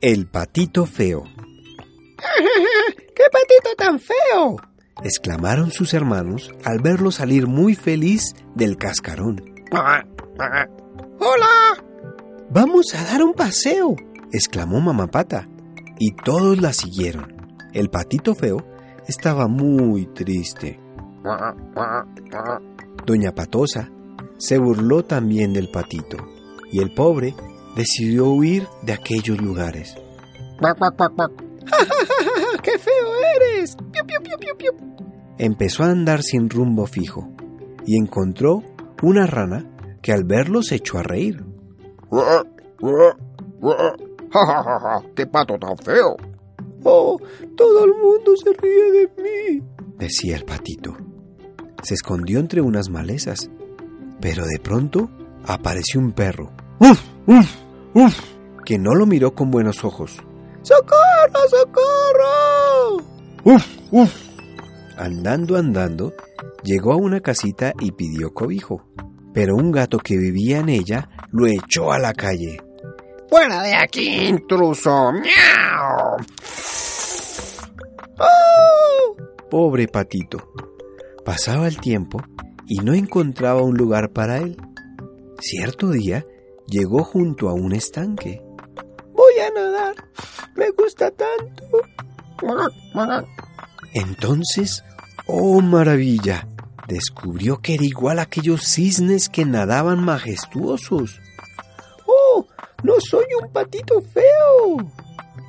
El patito feo. ¡Qué patito tan feo! exclamaron sus hermanos al verlo salir muy feliz del cascarón. ¡Hola! Vamos a dar un paseo, exclamó mamá pata, y todos la siguieron. El patito feo estaba muy triste. Doña Patosa se burló también del patito, y el pobre decidió huir de aquellos lugares. ¡Qué feo eres! Empezó a andar sin rumbo fijo y encontró una rana que al verlo se echó a reír. ¡Qué pato tan feo! ¡Oh, todo el mundo se ríe de mí! decía el patito. Se escondió entre unas malezas, pero de pronto apareció un perro. ¡Uf, uf, uf! que no lo miró con buenos ojos. ¡Socorro, socorro! ¡Uf, uf! Andando, andando, llegó a una casita y pidió cobijo, pero un gato que vivía en ella lo echó a la calle. ¡Fuera de aquí, intruso! ¡Miau! ¡Oh! Pobre patito. Pasaba el tiempo y no encontraba un lugar para él. Cierto día llegó junto a un estanque. Voy a nadar. Me gusta tanto. Entonces, oh maravilla, descubrió que era igual a aquellos cisnes que nadaban majestuosos. ¡Oh! ¡No soy un patito feo!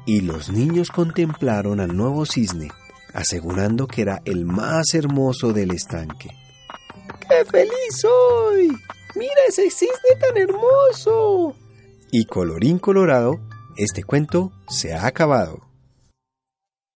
Y los niños contemplaron al nuevo cisne, asegurando que era el más hermoso del estanque. ¡Qué feliz soy! ¡Mira ese cisne tan hermoso! Y colorín colorado, este cuento se ha acabado.